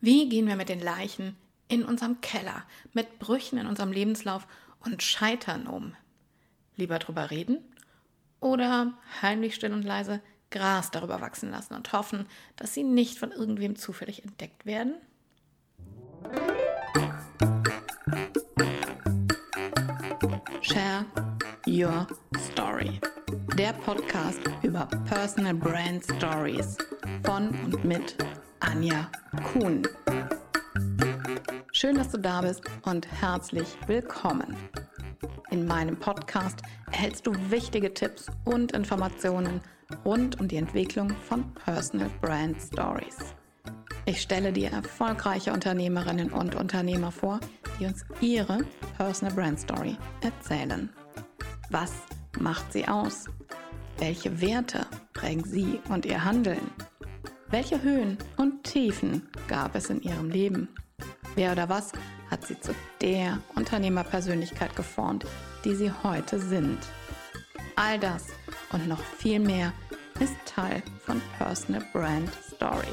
Wie gehen wir mit den Leichen in unserem Keller, mit Brüchen in unserem Lebenslauf und Scheitern um? Lieber drüber reden oder heimlich still und leise Gras darüber wachsen lassen und hoffen, dass sie nicht von irgendwem zufällig entdeckt werden? Share Your Story. Der Podcast über Personal Brand Stories von und mit Anja Kuhn. Schön, dass du da bist und herzlich willkommen. In meinem Podcast erhältst du wichtige Tipps und Informationen rund um die Entwicklung von Personal Brand Stories. Ich stelle dir erfolgreiche Unternehmerinnen und Unternehmer vor, die uns ihre Personal Brand Story erzählen. Was macht sie aus? Welche Werte prägen sie und ihr Handeln? Welche Höhen und Tiefen gab es in ihrem Leben? Wer oder was hat sie zu der Unternehmerpersönlichkeit geformt, die sie heute sind? All das und noch viel mehr ist Teil von Personal Brand Stories.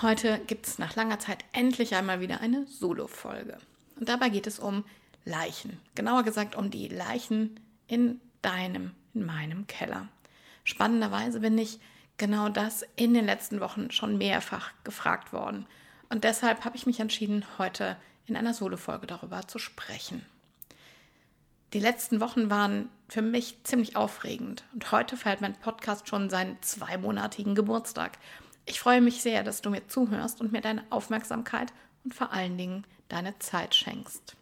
Heute gibt es nach langer Zeit endlich einmal wieder eine Solo-Folge. Und dabei geht es um Leichen. Genauer gesagt um die Leichen in deinem in meinem Keller. Spannenderweise bin ich genau das in den letzten Wochen schon mehrfach gefragt worden. Und deshalb habe ich mich entschieden, heute in einer Solo-Folge darüber zu sprechen. Die letzten Wochen waren für mich ziemlich aufregend und heute feiert mein Podcast schon seinen zweimonatigen Geburtstag. Ich freue mich sehr, dass du mir zuhörst und mir deine Aufmerksamkeit und vor allen Dingen deine Zeit schenkst.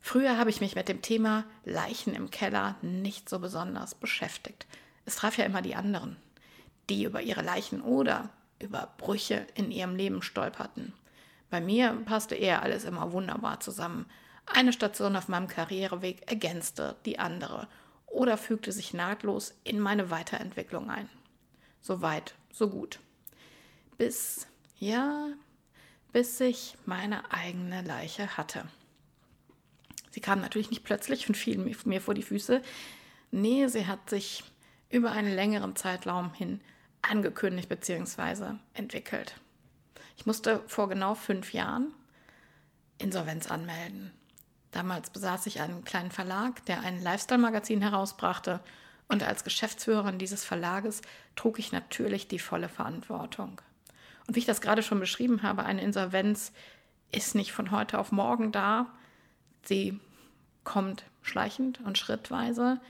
Früher habe ich mich mit dem Thema Leichen im Keller nicht so besonders beschäftigt. Es traf ja immer die anderen, die über ihre Leichen oder über Brüche in ihrem Leben stolperten. Bei mir passte eher alles immer wunderbar zusammen. Eine Station auf meinem Karriereweg ergänzte die andere oder fügte sich nahtlos in meine Weiterentwicklung ein. So weit, so gut. Bis, ja, bis ich meine eigene Leiche hatte. Sie kam natürlich nicht plötzlich und fiel mir vor die Füße. Nee, sie hat sich über einen längeren Zeitraum hin angekündigt bzw. entwickelt. Ich musste vor genau fünf Jahren Insolvenz anmelden. Damals besaß ich einen kleinen Verlag, der ein Lifestyle-Magazin herausbrachte und als Geschäftsführerin dieses Verlages trug ich natürlich die volle Verantwortung. Und wie ich das gerade schon beschrieben habe, eine Insolvenz ist nicht von heute auf morgen da. Sie kommt schleichend und schrittweise,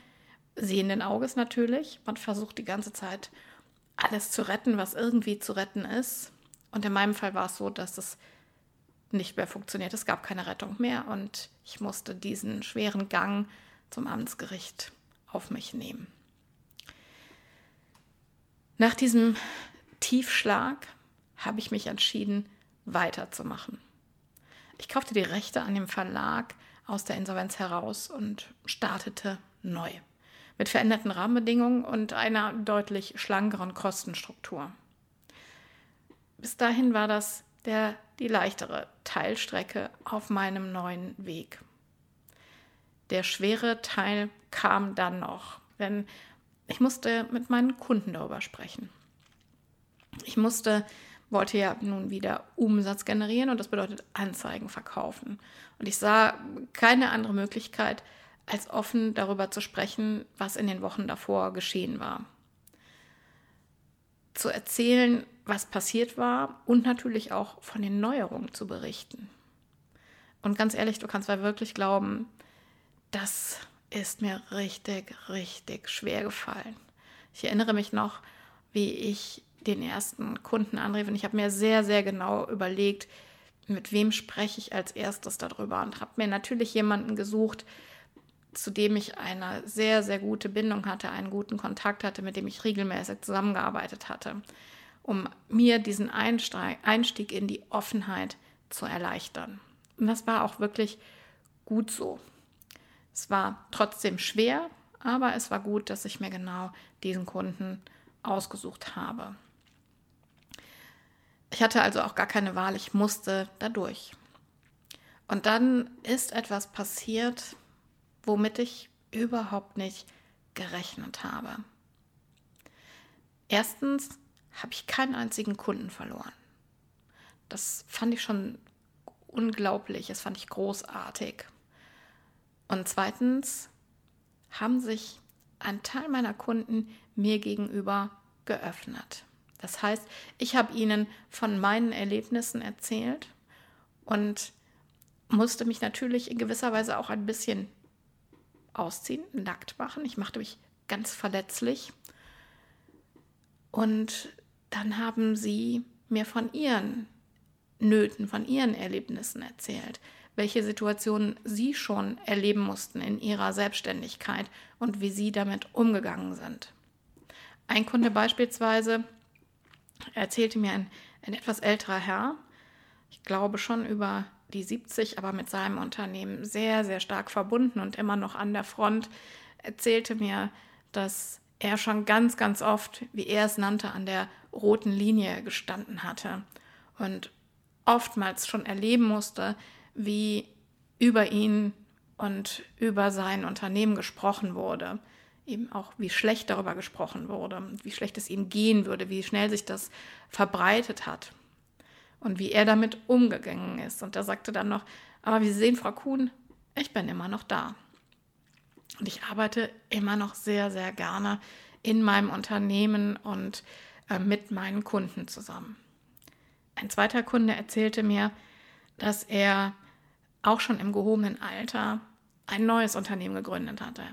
sehenden Auges natürlich. Man versucht die ganze Zeit alles zu retten, was irgendwie zu retten ist. Und in meinem Fall war es so, dass es nicht mehr funktioniert. Es gab keine Rettung mehr und ich musste diesen schweren Gang zum Amtsgericht auf mich nehmen. Nach diesem Tiefschlag habe ich mich entschieden, weiterzumachen. Ich kaufte die Rechte an dem Verlag aus der Insolvenz heraus und startete neu. Mit veränderten Rahmenbedingungen und einer deutlich schlankeren Kostenstruktur. Bis dahin war das der, die leichtere Teilstrecke auf meinem neuen Weg. Der schwere Teil kam dann noch, denn ich musste mit meinen Kunden darüber sprechen. Ich musste wollte ja nun wieder Umsatz generieren und das bedeutet Anzeigen verkaufen. Und ich sah keine andere Möglichkeit, als offen darüber zu sprechen, was in den Wochen davor geschehen war. Zu erzählen, was passiert war und natürlich auch von den Neuerungen zu berichten. Und ganz ehrlich, du kannst mal wirklich glauben, das ist mir richtig, richtig schwer gefallen. Ich erinnere mich noch, wie ich den ersten Kunden anrief. Und ich habe mir sehr, sehr genau überlegt, mit wem spreche ich als erstes darüber und habe mir natürlich jemanden gesucht, zu dem ich eine sehr, sehr gute Bindung hatte, einen guten Kontakt hatte, mit dem ich regelmäßig zusammengearbeitet hatte, um mir diesen Einstieg in die Offenheit zu erleichtern. Und das war auch wirklich gut so. Es war trotzdem schwer, aber es war gut, dass ich mir genau diesen Kunden ausgesucht habe. Ich hatte also auch gar keine Wahl, ich musste dadurch. Und dann ist etwas passiert, womit ich überhaupt nicht gerechnet habe. Erstens habe ich keinen einzigen Kunden verloren. Das fand ich schon unglaublich, das fand ich großartig. Und zweitens haben sich ein Teil meiner Kunden mir gegenüber geöffnet. Das heißt, ich habe ihnen von meinen Erlebnissen erzählt und musste mich natürlich in gewisser Weise auch ein bisschen ausziehen, nackt machen. Ich machte mich ganz verletzlich. Und dann haben sie mir von ihren Nöten, von ihren Erlebnissen erzählt, welche Situationen sie schon erleben mussten in ihrer Selbstständigkeit und wie sie damit umgegangen sind. Ein Kunde beispielsweise erzählte mir ein, ein etwas älterer Herr, ich glaube schon über die 70, aber mit seinem Unternehmen sehr, sehr stark verbunden und immer noch an der Front, erzählte mir, dass er schon ganz, ganz oft, wie er es nannte, an der roten Linie gestanden hatte und oftmals schon erleben musste, wie über ihn und über sein Unternehmen gesprochen wurde. Eben auch, wie schlecht darüber gesprochen wurde, wie schlecht es ihm gehen würde, wie schnell sich das verbreitet hat und wie er damit umgegangen ist. Und er sagte dann noch, aber wie Sie sehen, Frau Kuhn, ich bin immer noch da. Und ich arbeite immer noch sehr, sehr gerne in meinem Unternehmen und äh, mit meinen Kunden zusammen. Ein zweiter Kunde erzählte mir, dass er auch schon im gehobenen Alter ein neues Unternehmen gegründet hatte.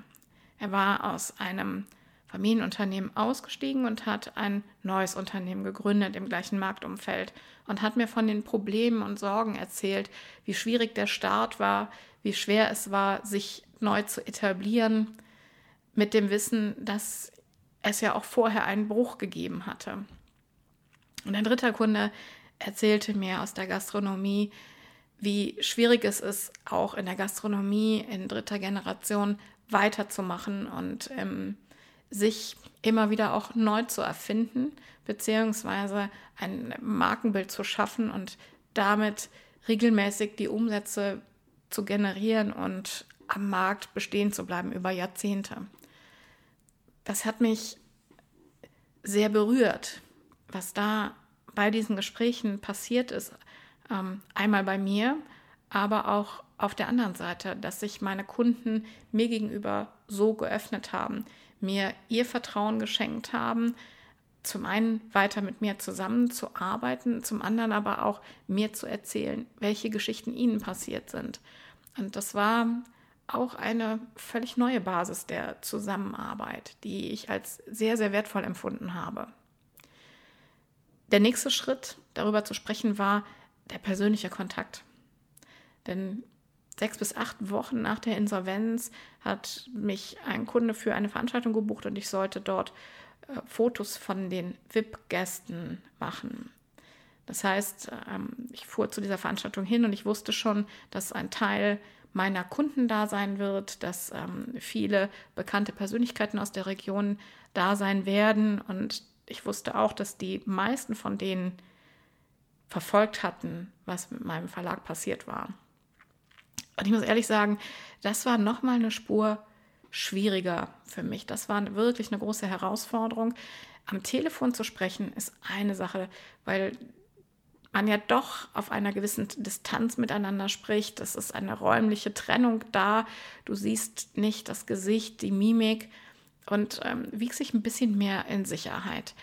Er war aus einem Familienunternehmen ausgestiegen und hat ein neues Unternehmen gegründet im gleichen Marktumfeld und hat mir von den Problemen und Sorgen erzählt, wie schwierig der Start war, wie schwer es war, sich neu zu etablieren, mit dem Wissen, dass es ja auch vorher einen Bruch gegeben hatte. Und ein dritter Kunde erzählte mir aus der Gastronomie, wie schwierig es ist, auch in der Gastronomie in dritter Generation weiterzumachen und ähm, sich immer wieder auch neu zu erfinden, beziehungsweise ein Markenbild zu schaffen und damit regelmäßig die Umsätze zu generieren und am Markt bestehen zu bleiben über Jahrzehnte. Das hat mich sehr berührt, was da bei diesen Gesprächen passiert ist. Ähm, einmal bei mir, aber auch auf der anderen Seite, dass sich meine Kunden mir gegenüber so geöffnet haben, mir ihr Vertrauen geschenkt haben, zum einen weiter mit mir zusammenzuarbeiten, zum anderen aber auch mir zu erzählen, welche Geschichten ihnen passiert sind. Und das war auch eine völlig neue Basis der Zusammenarbeit, die ich als sehr, sehr wertvoll empfunden habe. Der nächste Schritt, darüber zu sprechen, war der persönliche Kontakt. Denn sechs bis acht Wochen nach der Insolvenz hat mich ein Kunde für eine Veranstaltung gebucht und ich sollte dort äh, Fotos von den VIP-Gästen machen. Das heißt, ähm, ich fuhr zu dieser Veranstaltung hin und ich wusste schon, dass ein Teil meiner Kunden da sein wird, dass ähm, viele bekannte Persönlichkeiten aus der Region da sein werden und ich wusste auch, dass die meisten von denen verfolgt hatten, was mit meinem Verlag passiert war. Und ich muss ehrlich sagen, das war nochmal eine Spur schwieriger für mich. Das war wirklich eine große Herausforderung. Am Telefon zu sprechen ist eine Sache, weil man ja doch auf einer gewissen Distanz miteinander spricht. Es ist eine räumliche Trennung da. Du siehst nicht das Gesicht, die Mimik und ähm, wiegst dich ein bisschen mehr in Sicherheit.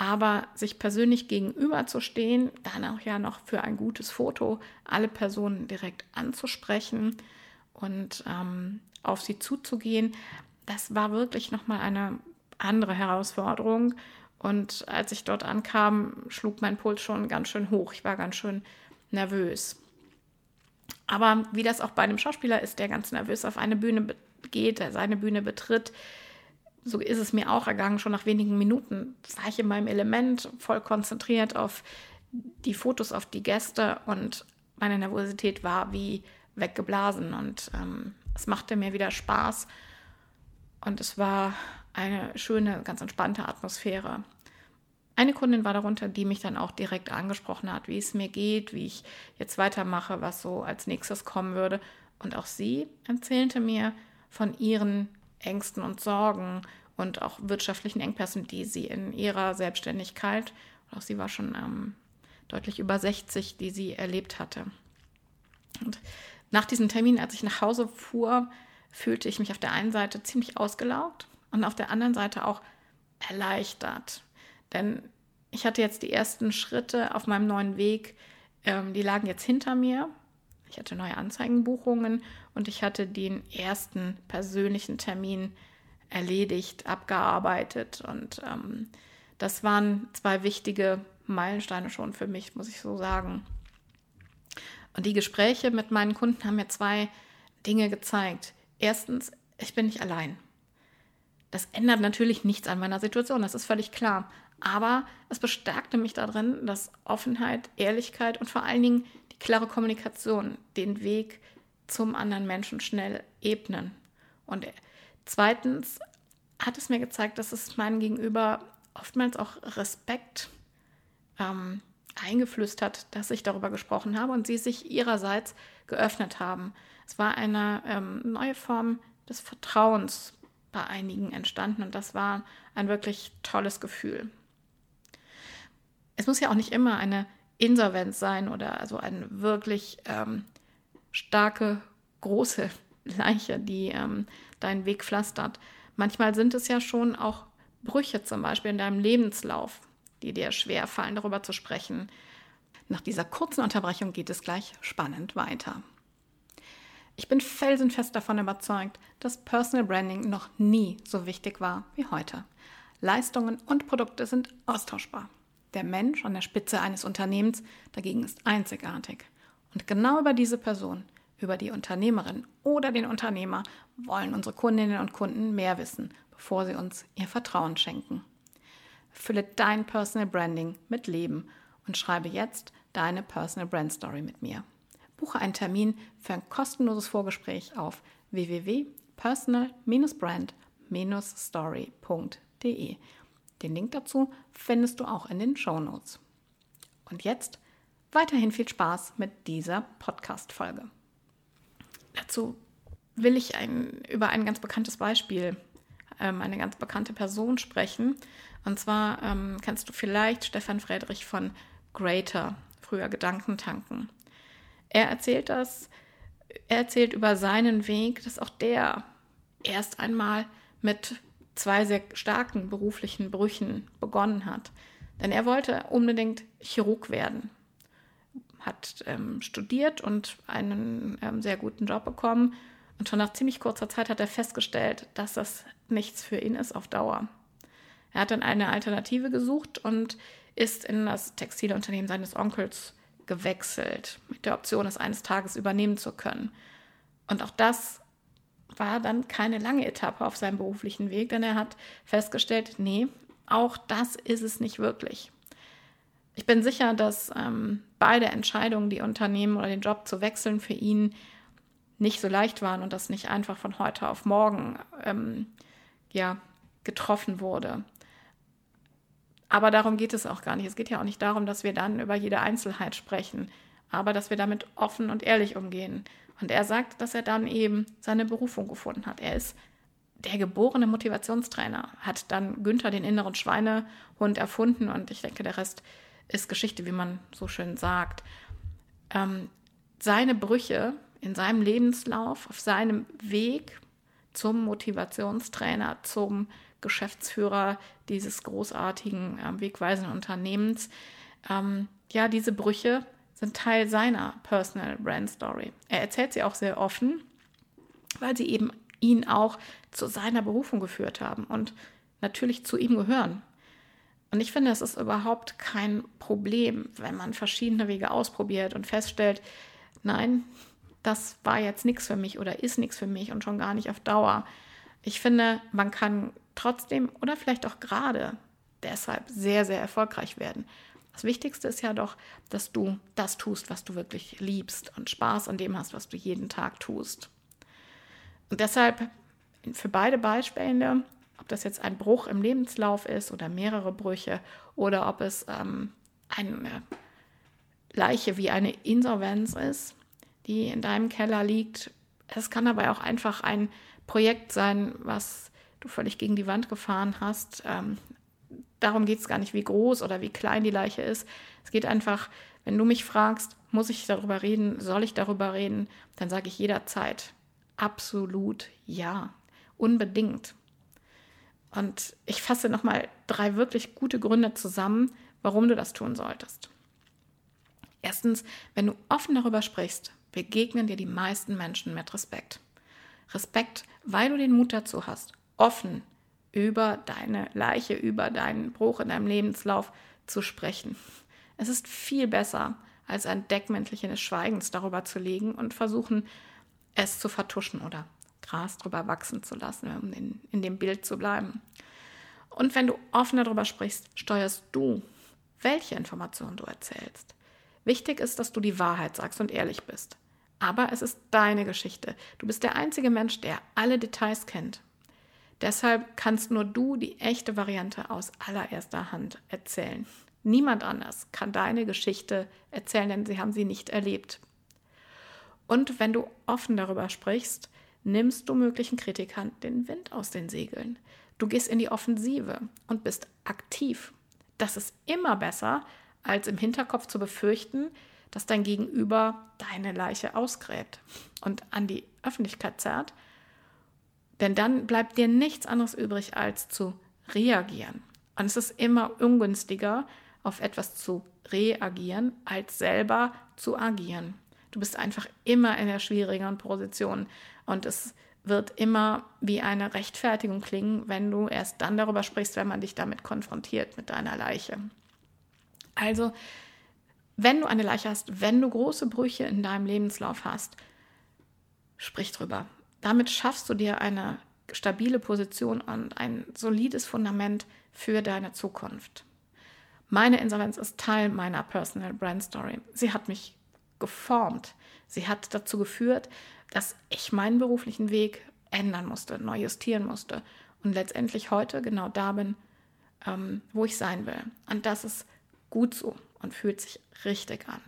Aber sich persönlich gegenüberzustehen, dann auch ja noch für ein gutes Foto alle Personen direkt anzusprechen und ähm, auf sie zuzugehen, das war wirklich nochmal eine andere Herausforderung. Und als ich dort ankam, schlug mein Puls schon ganz schön hoch. Ich war ganz schön nervös. Aber wie das auch bei einem Schauspieler ist, der ganz nervös auf eine Bühne geht, der seine Bühne betritt, so ist es mir auch ergangen. Schon nach wenigen Minuten war ich in meinem Element, voll konzentriert auf die Fotos, auf die Gäste und meine Nervosität war wie weggeblasen und ähm, es machte mir wieder Spaß und es war eine schöne, ganz entspannte Atmosphäre. Eine Kundin war darunter, die mich dann auch direkt angesprochen hat, wie es mir geht, wie ich jetzt weitermache, was so als nächstes kommen würde. Und auch sie erzählte mir von ihren Ängsten und Sorgen und auch wirtschaftlichen Engpässen, die sie in ihrer Selbstständigkeit, auch sie war schon ähm, deutlich über 60, die sie erlebt hatte. Und nach diesem Termin, als ich nach Hause fuhr, fühlte ich mich auf der einen Seite ziemlich ausgelaugt und auf der anderen Seite auch erleichtert. Denn ich hatte jetzt die ersten Schritte auf meinem neuen Weg, ähm, die lagen jetzt hinter mir. Ich hatte neue Anzeigenbuchungen und ich hatte den ersten persönlichen Termin erledigt, abgearbeitet. Und ähm, das waren zwei wichtige Meilensteine schon für mich, muss ich so sagen. Und die Gespräche mit meinen Kunden haben mir zwei Dinge gezeigt. Erstens, ich bin nicht allein. Das ändert natürlich nichts an meiner Situation, das ist völlig klar. Aber es bestärkte mich darin, dass Offenheit, Ehrlichkeit und vor allen Dingen klare Kommunikation den Weg zum anderen Menschen schnell ebnen. Und zweitens hat es mir gezeigt, dass es meinem Gegenüber oftmals auch Respekt ähm, eingeflüstert, dass ich darüber gesprochen habe und sie sich ihrerseits geöffnet haben. Es war eine ähm, neue Form des Vertrauens bei einigen entstanden und das war ein wirklich tolles Gefühl. Es muss ja auch nicht immer eine Insolvenz sein oder also eine wirklich ähm, starke, große Leiche, die ähm, deinen Weg pflastert. Manchmal sind es ja schon auch Brüche zum Beispiel in deinem Lebenslauf, die dir schwer fallen, darüber zu sprechen. Nach dieser kurzen Unterbrechung geht es gleich spannend weiter. Ich bin felsenfest davon überzeugt, dass Personal Branding noch nie so wichtig war wie heute. Leistungen und Produkte sind austauschbar. Der Mensch an der Spitze eines Unternehmens dagegen ist einzigartig. Und genau über diese Person, über die Unternehmerin oder den Unternehmer wollen unsere Kundinnen und Kunden mehr wissen, bevor sie uns ihr Vertrauen schenken. Fülle dein Personal Branding mit Leben und schreibe jetzt deine Personal Brand Story mit mir. Buche einen Termin für ein kostenloses Vorgespräch auf www.personal-brand-story.de. Den Link dazu findest du auch in den Show Notes. Und jetzt weiterhin viel Spaß mit dieser Podcast-Folge. Dazu will ich ein, über ein ganz bekanntes Beispiel, ähm, eine ganz bekannte Person sprechen. Und zwar ähm, kennst du vielleicht Stefan Friedrich von Greater, früher Gedankentanken. Er erzählt das, er erzählt über seinen Weg, dass auch der erst einmal mit zwei sehr starken beruflichen Brüchen begonnen hat. Denn er wollte unbedingt Chirurg werden, hat ähm, studiert und einen ähm, sehr guten Job bekommen. Und schon nach ziemlich kurzer Zeit hat er festgestellt, dass das nichts für ihn ist auf Dauer. Er hat dann eine Alternative gesucht und ist in das Textilunternehmen seines Onkels gewechselt, mit der Option, es eines Tages übernehmen zu können. Und auch das war dann keine lange Etappe auf seinem beruflichen Weg, denn er hat festgestellt, nee, auch das ist es nicht wirklich. Ich bin sicher, dass ähm, beide Entscheidungen, die Unternehmen oder den Job zu wechseln, für ihn nicht so leicht waren und das nicht einfach von heute auf morgen ähm, ja, getroffen wurde. Aber darum geht es auch gar nicht. Es geht ja auch nicht darum, dass wir dann über jede Einzelheit sprechen, aber dass wir damit offen und ehrlich umgehen. Und er sagt, dass er dann eben seine Berufung gefunden hat. Er ist der geborene Motivationstrainer, hat dann Günther den inneren Schweinehund erfunden und ich denke, der Rest ist Geschichte, wie man so schön sagt. Ähm, seine Brüche in seinem Lebenslauf, auf seinem Weg zum Motivationstrainer, zum Geschäftsführer dieses großartigen, äh, wegweisenden Unternehmens. Ähm, ja, diese Brüche sind Teil seiner Personal Brand Story. Er erzählt sie auch sehr offen, weil sie eben ihn auch zu seiner Berufung geführt haben und natürlich zu ihm gehören. Und ich finde, es ist überhaupt kein Problem, wenn man verschiedene Wege ausprobiert und feststellt, nein, das war jetzt nichts für mich oder ist nichts für mich und schon gar nicht auf Dauer. Ich finde, man kann trotzdem oder vielleicht auch gerade deshalb sehr, sehr erfolgreich werden. Das Wichtigste ist ja doch, dass du das tust, was du wirklich liebst und Spaß an dem hast, was du jeden Tag tust. Und deshalb für beide Beispiele, ob das jetzt ein Bruch im Lebenslauf ist oder mehrere Brüche oder ob es ähm, eine Leiche wie eine Insolvenz ist, die in deinem Keller liegt. Es kann aber auch einfach ein Projekt sein, was du völlig gegen die Wand gefahren hast. Ähm, darum geht es gar nicht, wie groß oder wie klein die Leiche ist. Es geht einfach, wenn du mich fragst, muss ich darüber reden, soll ich darüber reden, dann sage ich jederzeit absolut ja, unbedingt. Und ich fasse nochmal drei wirklich gute Gründe zusammen, warum du das tun solltest. Erstens, wenn du offen darüber sprichst, begegnen dir die meisten Menschen mit Respekt. Respekt, weil du den Mut dazu hast, offen über deine Leiche, über deinen Bruch in deinem Lebenslauf zu sprechen. Es ist viel besser, als ein Deckmäntelchen des Schweigens darüber zu legen und versuchen, es zu vertuschen oder Gras drüber wachsen zu lassen, um in, in dem Bild zu bleiben. Und wenn du offen darüber sprichst, steuerst du, welche Informationen du erzählst. Wichtig ist, dass du die Wahrheit sagst und ehrlich bist. Aber es ist deine Geschichte. Du bist der einzige Mensch, der alle Details kennt. Deshalb kannst nur du die echte Variante aus allererster Hand erzählen. Niemand anders kann deine Geschichte erzählen, denn sie haben sie nicht erlebt. Und wenn du offen darüber sprichst, nimmst du möglichen Kritikern den Wind aus den Segeln. Du gehst in die Offensive und bist aktiv. Das ist immer besser, als im Hinterkopf zu befürchten, dass dein Gegenüber deine Leiche ausgräbt und an die Öffentlichkeit zerrt. Denn dann bleibt dir nichts anderes übrig, als zu reagieren. Und es ist immer ungünstiger, auf etwas zu reagieren, als selber zu agieren. Du bist einfach immer in der schwierigeren Position und es wird immer wie eine Rechtfertigung klingen, wenn du erst dann darüber sprichst, wenn man dich damit konfrontiert mit deiner Leiche. Also, wenn du eine Leiche hast, wenn du große Brüche in deinem Lebenslauf hast, sprich drüber. Damit schaffst du dir eine stabile Position und ein solides Fundament für deine Zukunft. Meine Insolvenz ist Teil meiner Personal Brand Story. Sie hat mich geformt. Sie hat dazu geführt, dass ich meinen beruflichen Weg ändern musste, neu justieren musste und letztendlich heute genau da bin, ähm, wo ich sein will. Und das ist gut so und fühlt sich richtig an.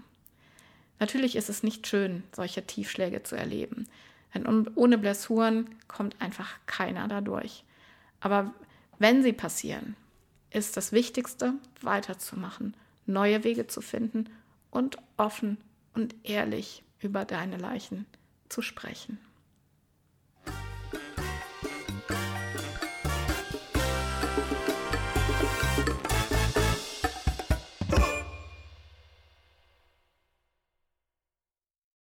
Natürlich ist es nicht schön, solche Tiefschläge zu erleben, denn ohne Blessuren kommt einfach keiner dadurch. Aber wenn sie passieren, ist das Wichtigste, weiterzumachen, neue Wege zu finden und offen und ehrlich über deine Leichen zu sprechen.